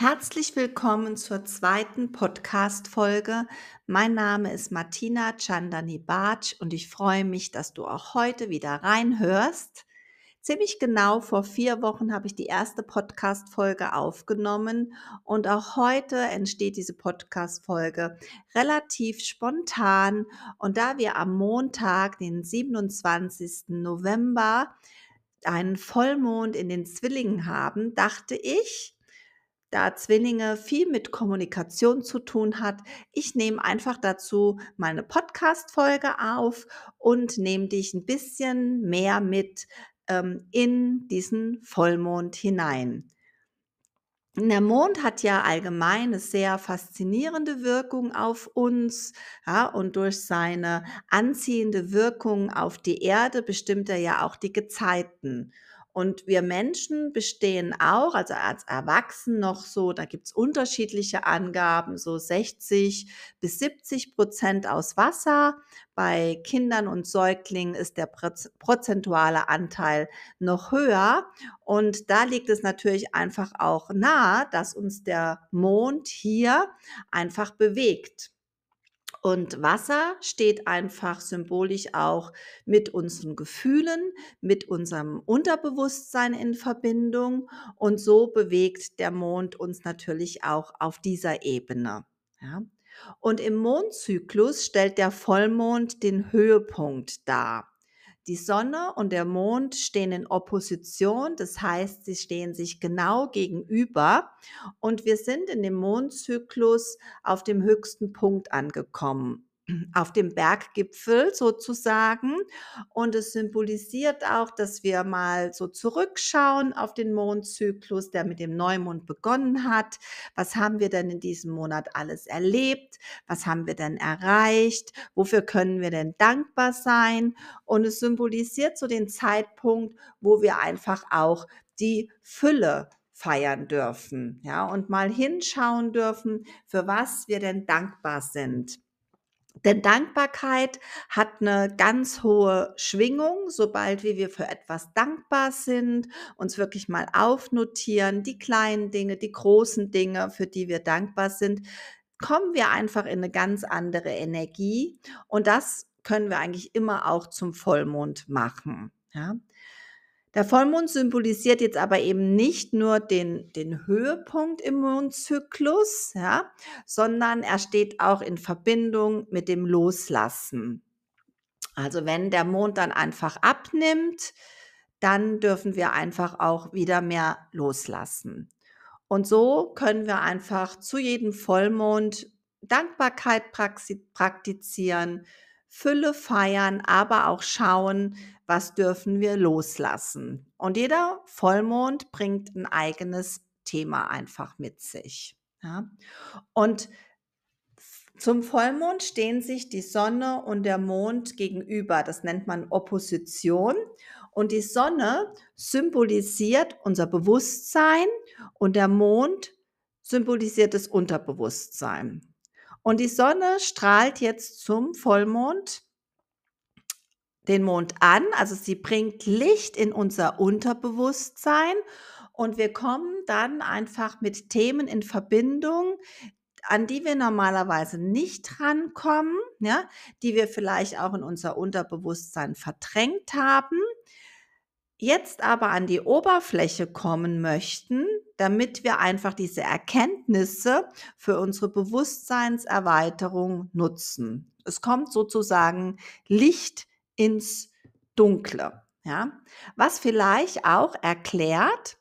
Herzlich willkommen zur zweiten Podcast-Folge. Mein Name ist Martina Chandani Bartsch und ich freue mich, dass du auch heute wieder reinhörst. Ziemlich genau vor vier Wochen habe ich die erste Podcast-Folge aufgenommen und auch heute entsteht diese Podcast-Folge relativ spontan. Und da wir am Montag, den 27. November, einen Vollmond in den Zwillingen haben, dachte ich, da Zwillinge viel mit Kommunikation zu tun hat. Ich nehme einfach dazu meine Podcast-Folge auf und nehme dich ein bisschen mehr mit ähm, in diesen Vollmond hinein. Der Mond hat ja allgemein eine sehr faszinierende Wirkung auf uns, ja, und durch seine anziehende Wirkung auf die Erde bestimmt er ja auch die Gezeiten. Und wir Menschen bestehen auch, also als Erwachsenen noch so, da gibt's unterschiedliche Angaben, so 60 bis 70 Prozent aus Wasser. Bei Kindern und Säuglingen ist der prozentuale Anteil noch höher. Und da liegt es natürlich einfach auch nahe, dass uns der Mond hier einfach bewegt. Und Wasser steht einfach symbolisch auch mit unseren Gefühlen, mit unserem Unterbewusstsein in Verbindung. Und so bewegt der Mond uns natürlich auch auf dieser Ebene. Ja. Und im Mondzyklus stellt der Vollmond den Höhepunkt dar. Die Sonne und der Mond stehen in Opposition, das heißt, sie stehen sich genau gegenüber. Und wir sind in dem Mondzyklus auf dem höchsten Punkt angekommen auf dem Berggipfel sozusagen. Und es symbolisiert auch, dass wir mal so zurückschauen auf den Mondzyklus, der mit dem Neumond begonnen hat. Was haben wir denn in diesem Monat alles erlebt? Was haben wir denn erreicht? Wofür können wir denn dankbar sein? Und es symbolisiert so den Zeitpunkt, wo wir einfach auch die Fülle feiern dürfen, ja, und mal hinschauen dürfen, für was wir denn dankbar sind. Denn Dankbarkeit hat eine ganz hohe Schwingung, sobald wir für etwas dankbar sind, uns wirklich mal aufnotieren, die kleinen Dinge, die großen Dinge, für die wir dankbar sind, kommen wir einfach in eine ganz andere Energie und das können wir eigentlich immer auch zum Vollmond machen, ja? Der Vollmond symbolisiert jetzt aber eben nicht nur den, den Höhepunkt im Mondzyklus, ja, sondern er steht auch in Verbindung mit dem Loslassen. Also wenn der Mond dann einfach abnimmt, dann dürfen wir einfach auch wieder mehr loslassen. Und so können wir einfach zu jedem Vollmond Dankbarkeit praktizieren, Fülle feiern, aber auch schauen, was dürfen wir loslassen. Und jeder Vollmond bringt ein eigenes Thema einfach mit sich. Ja? Und zum Vollmond stehen sich die Sonne und der Mond gegenüber. Das nennt man Opposition. Und die Sonne symbolisiert unser Bewusstsein und der Mond symbolisiert das Unterbewusstsein. Und die Sonne strahlt jetzt zum Vollmond den Mond an, also sie bringt Licht in unser Unterbewusstsein. Und wir kommen dann einfach mit Themen in Verbindung, an die wir normalerweise nicht rankommen, ja, die wir vielleicht auch in unser Unterbewusstsein verdrängt haben, jetzt aber an die Oberfläche kommen möchten, damit wir einfach diese Erkenntnisse für unsere Bewusstseinserweiterung nutzen. Es kommt sozusagen Licht ins Dunkle, ja? Was vielleicht auch erklärt,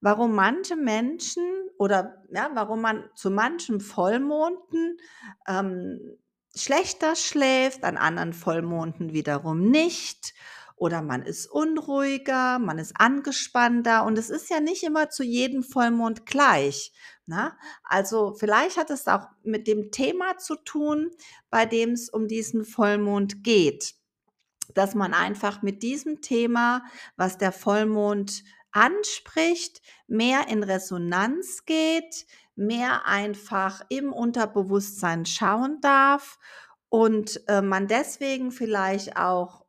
warum manche Menschen oder ja, warum man zu manchen Vollmonden ähm, schlechter schläft, an anderen Vollmonden wiederum nicht oder man ist unruhiger, man ist angespannter und es ist ja nicht immer zu jedem Vollmond gleich. Ne? Also vielleicht hat es auch mit dem Thema zu tun, bei dem es um diesen Vollmond geht, dass man einfach mit diesem Thema, was der Vollmond anspricht, mehr in Resonanz geht, mehr einfach im Unterbewusstsein schauen darf und äh, man deswegen vielleicht auch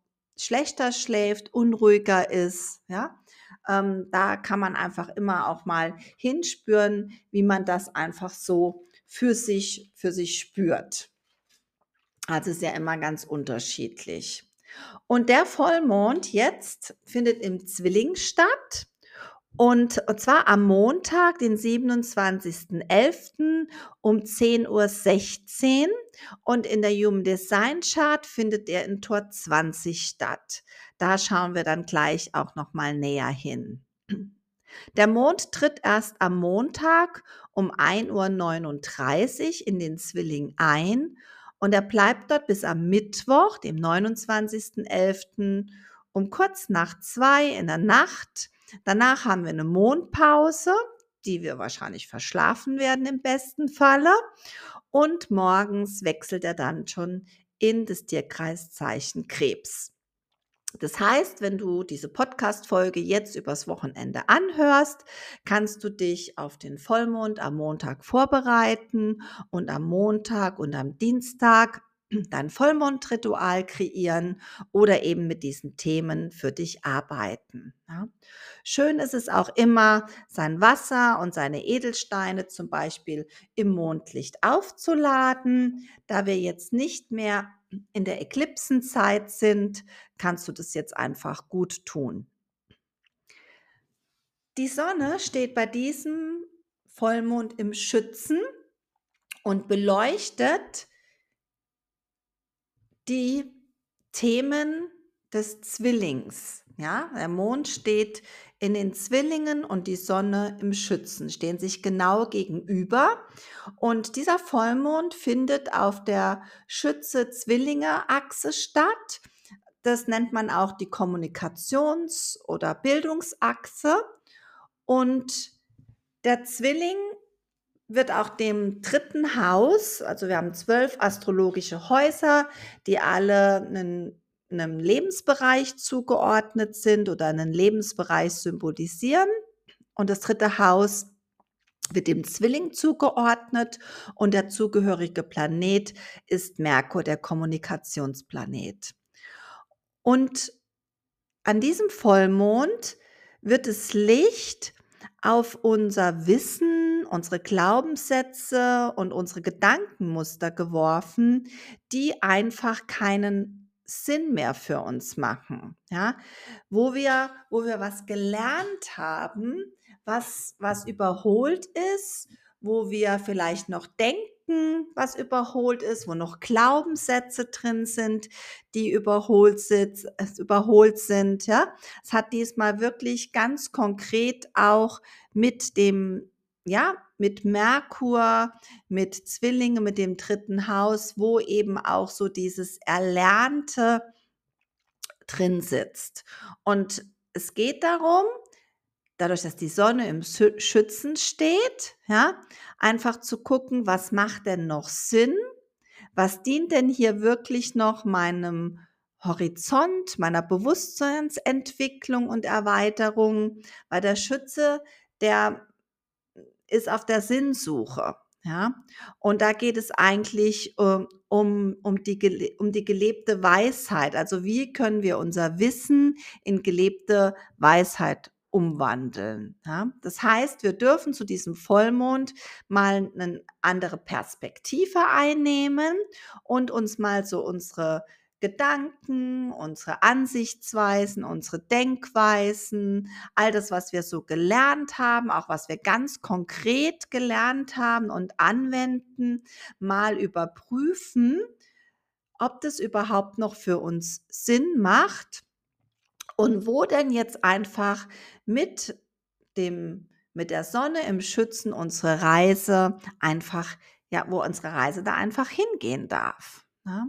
schlechter schläft, unruhiger ist, ja. Ähm, da kann man einfach immer auch mal hinspüren, wie man das einfach so für sich, für sich spürt. Also ist ja immer ganz unterschiedlich. Und der Vollmond jetzt findet im Zwilling statt. Und zwar am Montag, den 27.11. um 10.16 Uhr. Und in der Human Design Chart findet er in Tor 20 statt. Da schauen wir dann gleich auch nochmal näher hin. Der Mond tritt erst am Montag um 1.39 Uhr in den Zwilling ein und er bleibt dort bis am Mittwoch, dem 29.11. um kurz nach zwei in der Nacht. Danach haben wir eine Mondpause, die wir wahrscheinlich verschlafen werden im besten Falle. Und morgens wechselt er dann schon in das Tierkreiszeichen Krebs. Das heißt, wenn du diese Podcast-Folge jetzt übers Wochenende anhörst, kannst du dich auf den Vollmond am Montag vorbereiten und am Montag und am Dienstag dein Vollmondritual kreieren oder eben mit diesen Themen für dich arbeiten. Ja. Schön ist es auch immer, sein Wasser und seine Edelsteine zum Beispiel im Mondlicht aufzuladen. Da wir jetzt nicht mehr in der Eklipsenzeit sind, kannst du das jetzt einfach gut tun. Die Sonne steht bei diesem Vollmond im Schützen und beleuchtet die Themen des Zwillings. Ja, der Mond steht in den Zwillingen und die Sonne im Schützen, stehen sich genau gegenüber. Und dieser Vollmond findet auf der Schütze-Zwillinge-Achse statt. Das nennt man auch die Kommunikations- oder Bildungsachse. Und der Zwilling wird auch dem dritten Haus, also wir haben zwölf astrologische Häuser, die alle einen einem Lebensbereich zugeordnet sind oder einen Lebensbereich symbolisieren. Und das dritte Haus wird dem Zwilling zugeordnet und der zugehörige Planet ist Merkur, der Kommunikationsplanet. Und an diesem Vollmond wird das Licht auf unser Wissen, unsere Glaubenssätze und unsere Gedankenmuster geworfen, die einfach keinen Sinn mehr für uns machen, ja, wo wir, wo wir was gelernt haben, was, was überholt ist, wo wir vielleicht noch denken, was überholt ist, wo noch Glaubenssätze drin sind, die überholt sind, überholt sind, ja. Es hat diesmal wirklich ganz konkret auch mit dem ja, mit Merkur, mit Zwillinge, mit dem dritten Haus, wo eben auch so dieses Erlernte drin sitzt. Und es geht darum, dadurch, dass die Sonne im Schützen steht, ja, einfach zu gucken, was macht denn noch Sinn? Was dient denn hier wirklich noch meinem Horizont, meiner Bewusstseinsentwicklung und Erweiterung? Weil der Schütze, der ist auf der Sinnsuche. Ja, und da geht es eigentlich ähm, um, um, die, um die gelebte Weisheit. Also wie können wir unser Wissen in gelebte Weisheit umwandeln. Ja? Das heißt, wir dürfen zu diesem Vollmond mal eine andere Perspektive einnehmen und uns mal so unsere Gedanken, unsere Ansichtsweisen, unsere Denkweisen, all das, was wir so gelernt haben, auch was wir ganz konkret gelernt haben und anwenden, mal überprüfen, ob das überhaupt noch für uns Sinn macht und wo denn jetzt einfach mit dem mit der Sonne im Schützen unsere Reise einfach ja, wo unsere Reise da einfach hingehen darf. Ne?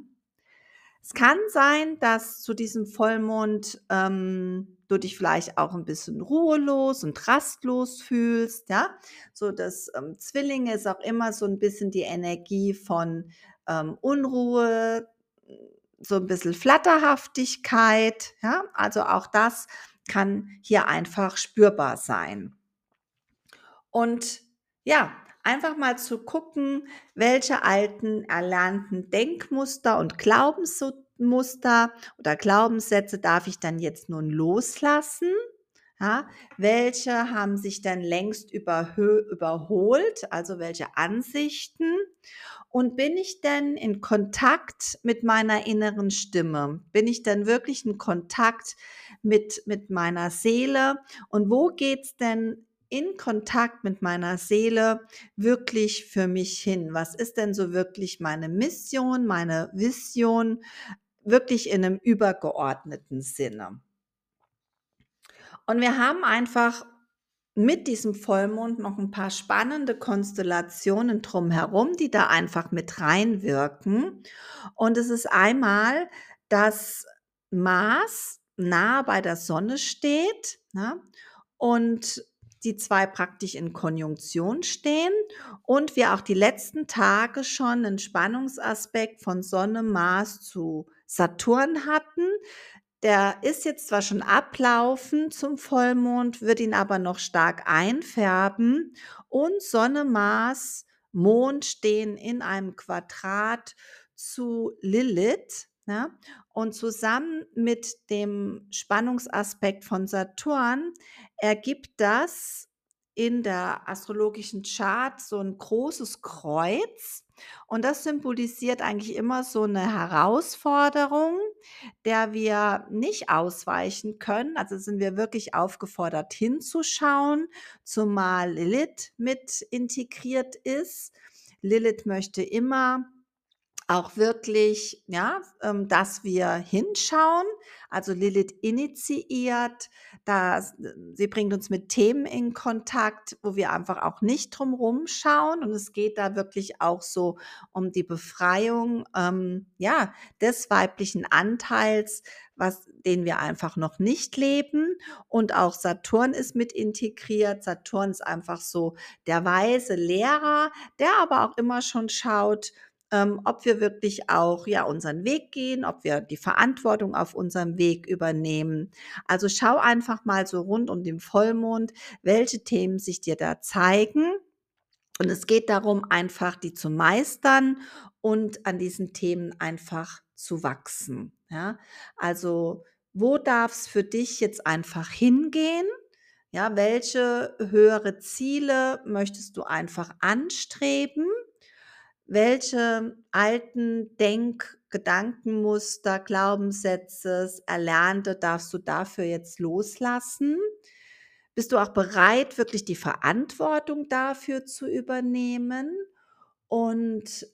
Es kann sein, dass zu diesem Vollmond ähm, du dich vielleicht auch ein bisschen ruhelos und rastlos fühlst, ja. So das ähm, Zwillinge ist auch immer so ein bisschen die Energie von ähm, Unruhe, so ein bisschen Flatterhaftigkeit, ja. Also auch das kann hier einfach spürbar sein. Und ja, einfach mal zu gucken, welche alten erlernten Denkmuster und Glaubensmuster oder Glaubenssätze darf ich dann jetzt nun loslassen. Ja, welche haben sich denn längst überholt, also welche Ansichten? Und bin ich denn in Kontakt mit meiner inneren Stimme? Bin ich denn wirklich in Kontakt mit, mit meiner Seele? Und wo geht's denn in Kontakt mit meiner Seele wirklich für mich hin? Was ist denn so wirklich meine Mission, meine Vision, wirklich in einem übergeordneten Sinne? Und wir haben einfach mit diesem Vollmond noch ein paar spannende Konstellationen drumherum, die da einfach mit reinwirken. Und es ist einmal, dass Mars nah bei der Sonne steht ne? und die zwei praktisch in Konjunktion stehen und wir auch die letzten Tage schon einen Spannungsaspekt von Sonne, Mars zu Saturn hatten. Der ist jetzt zwar schon ablaufen zum Vollmond, wird ihn aber noch stark einfärben und Sonne, Mars, Mond stehen in einem Quadrat zu Lilith. Ne? Und zusammen mit dem Spannungsaspekt von Saturn ergibt das in der astrologischen Chart so ein großes Kreuz. Und das symbolisiert eigentlich immer so eine Herausforderung, der wir nicht ausweichen können. Also sind wir wirklich aufgefordert hinzuschauen, zumal Lilith mit integriert ist. Lilith möchte immer auch wirklich, ja, ähm, dass wir hinschauen. Also Lilith initiiert, da, sie bringt uns mit Themen in Kontakt, wo wir einfach auch nicht drum schauen. Und es geht da wirklich auch so um die Befreiung, ähm, ja, des weiblichen Anteils, was, den wir einfach noch nicht leben. Und auch Saturn ist mit integriert. Saturn ist einfach so der weise Lehrer, der aber auch immer schon schaut, ähm, ob wir wirklich auch ja unseren Weg gehen, ob wir die Verantwortung auf unserem Weg übernehmen. Also schau einfach mal so rund um den Vollmond, welche Themen sich dir da zeigen. Und es geht darum, einfach die zu meistern und an diesen Themen einfach zu wachsen. Ja, also wo darf es für dich jetzt einfach hingehen? Ja, welche höhere Ziele möchtest du einfach anstreben? Welche alten Denk Gedankenmuster, Glaubenssätze, Erlernte darfst du dafür jetzt loslassen? Bist du auch bereit, wirklich die Verantwortung dafür zu übernehmen und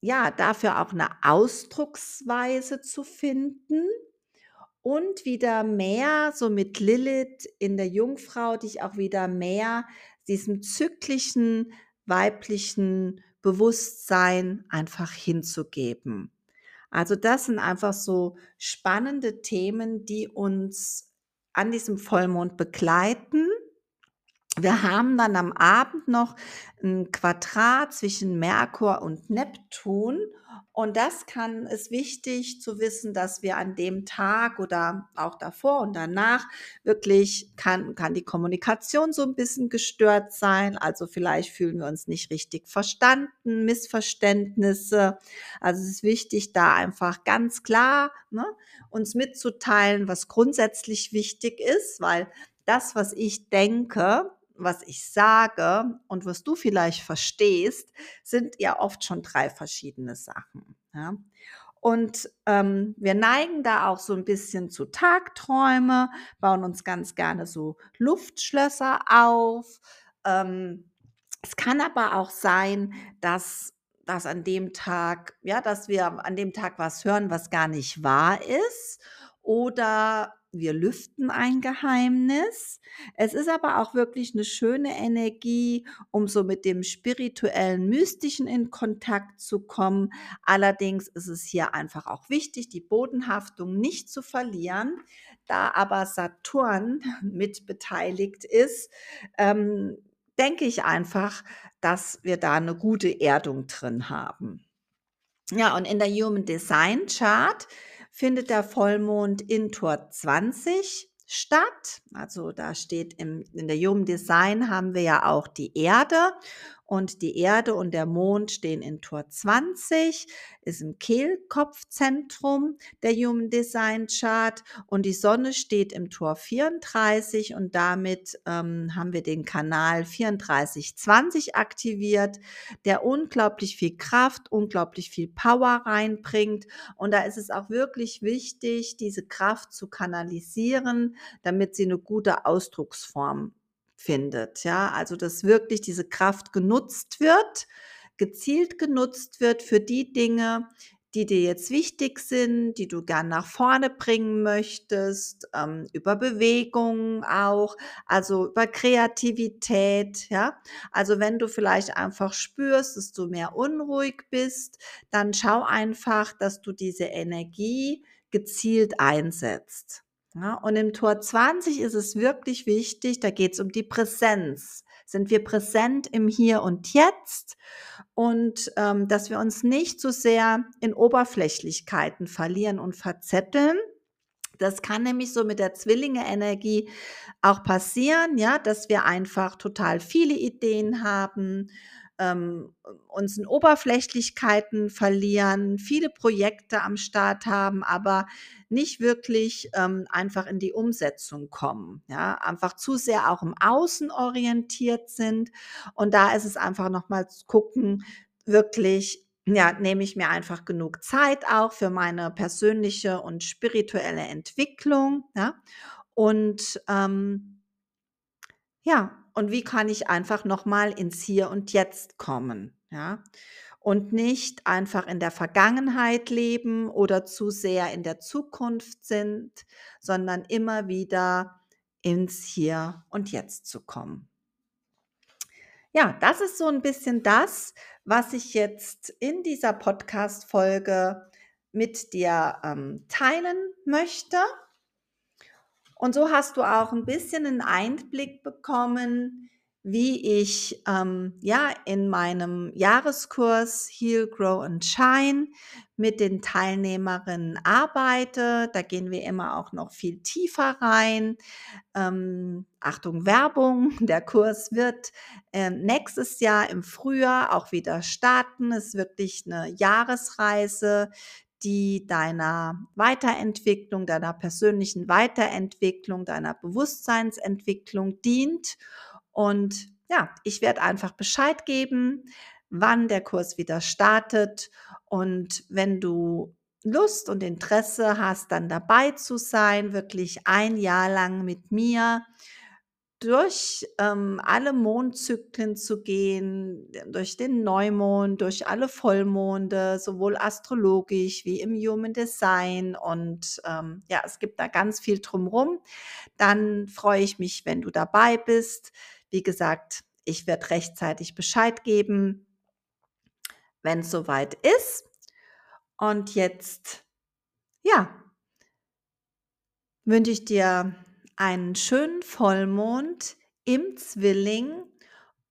ja, dafür auch eine Ausdrucksweise zu finden und wieder mehr, so mit Lilith in der Jungfrau, dich auch wieder mehr diesem zyklischen weiblichen Bewusstsein einfach hinzugeben. Also das sind einfach so spannende Themen, die uns an diesem Vollmond begleiten. Wir haben dann am Abend noch ein Quadrat zwischen Merkur und Neptun und das kann ist wichtig zu wissen, dass wir an dem Tag oder auch davor und danach wirklich kann, kann die Kommunikation so ein bisschen gestört sein. Also vielleicht fühlen wir uns nicht richtig verstanden, Missverständnisse. Also es ist wichtig, da einfach ganz klar ne, uns mitzuteilen, was grundsätzlich wichtig ist, weil das, was ich denke, was ich sage und was du vielleicht verstehst, sind ja oft schon drei verschiedene Sachen. Ja? Und ähm, wir neigen da auch so ein bisschen zu Tagträume, bauen uns ganz gerne so Luftschlösser auf. Ähm, es kann aber auch sein, dass dass an dem Tag, ja, dass wir an dem Tag was hören, was gar nicht wahr ist oder wir lüften ein Geheimnis. Es ist aber auch wirklich eine schöne Energie, um so mit dem spirituellen, mystischen in Kontakt zu kommen. Allerdings ist es hier einfach auch wichtig, die Bodenhaftung nicht zu verlieren. Da aber Saturn mit beteiligt ist, ähm, denke ich einfach, dass wir da eine gute Erdung drin haben. Ja, und in der Human Design Chart findet der Vollmond in Tor 20 statt. Also da steht im, in der Human Design haben wir ja auch die Erde und die Erde und der Mond stehen in Tor 20, ist im Kehlkopfzentrum der Human Design Chart. Und die Sonne steht im Tor 34 und damit ähm, haben wir den Kanal 3420 aktiviert, der unglaublich viel Kraft, unglaublich viel Power reinbringt. Und da ist es auch wirklich wichtig, diese Kraft zu kanalisieren, damit sie eine gute Ausdrucksform findet. Ja, also dass wirklich diese Kraft genutzt wird, gezielt genutzt wird für die Dinge, die dir jetzt wichtig sind, die du gern nach vorne bringen möchtest, ähm, über Bewegung auch, also über Kreativität, ja. Also wenn du vielleicht einfach spürst, dass du mehr unruhig bist, dann schau einfach, dass du diese Energie gezielt einsetzt. Ja, und im Tor 20 ist es wirklich wichtig, da geht es um die Präsenz. Sind wir präsent im Hier und Jetzt und ähm, dass wir uns nicht so sehr in Oberflächlichkeiten verlieren und verzetteln. Das kann nämlich so mit der Zwillinge-Energie auch passieren, ja, dass wir einfach total viele Ideen haben, ähm, uns in Oberflächlichkeiten verlieren, viele Projekte am Start haben, aber nicht wirklich ähm, einfach in die Umsetzung kommen. Ja, einfach zu sehr auch im Außen orientiert sind. Und da ist es einfach nochmal zu gucken, wirklich ja, nehme ich mir einfach genug Zeit auch für meine persönliche und spirituelle Entwicklung. Ja? Und ähm, ja, und wie kann ich einfach nochmal ins Hier und Jetzt kommen, ja? Und nicht einfach in der Vergangenheit leben oder zu sehr in der Zukunft sind, sondern immer wieder ins Hier und Jetzt zu kommen. Ja, das ist so ein bisschen das, was ich jetzt in dieser Podcast-Folge mit dir ähm, teilen möchte. Und so hast du auch ein bisschen einen Einblick bekommen, wie ich ähm, ja in meinem Jahreskurs Heal, Grow and Shine mit den Teilnehmerinnen arbeite. Da gehen wir immer auch noch viel tiefer rein. Ähm, Achtung, Werbung. Der Kurs wird äh, nächstes Jahr im Frühjahr auch wieder starten. Es ist wirklich eine Jahresreise, die deiner Weiterentwicklung, deiner persönlichen Weiterentwicklung, deiner Bewusstseinsentwicklung dient. Und ja, ich werde einfach Bescheid geben, wann der Kurs wieder startet. Und wenn du Lust und Interesse hast, dann dabei zu sein, wirklich ein Jahr lang mit mir durch ähm, alle Mondzyklen zu gehen, durch den Neumond, durch alle Vollmonde, sowohl astrologisch wie im Human Design. Und ähm, ja, es gibt da ganz viel drumherum. Dann freue ich mich, wenn du dabei bist. Wie gesagt, ich werde rechtzeitig Bescheid geben, wenn es soweit ist. Und jetzt, ja, wünsche ich dir einen schönen Vollmond im Zwilling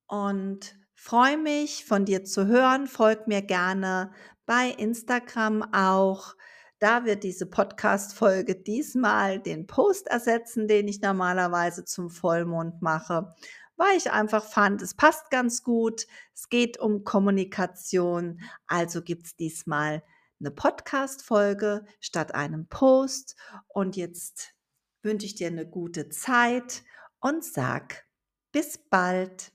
und freue mich von dir zu hören. Folg mir gerne bei Instagram auch. Da wird diese Podcast-Folge diesmal den Post ersetzen, den ich normalerweise zum Vollmond mache, weil ich einfach fand, es passt ganz gut. Es geht um Kommunikation. Also gibt es diesmal eine Podcast-Folge statt einem Post. Und jetzt wünsche ich dir eine gute Zeit und sag bis bald.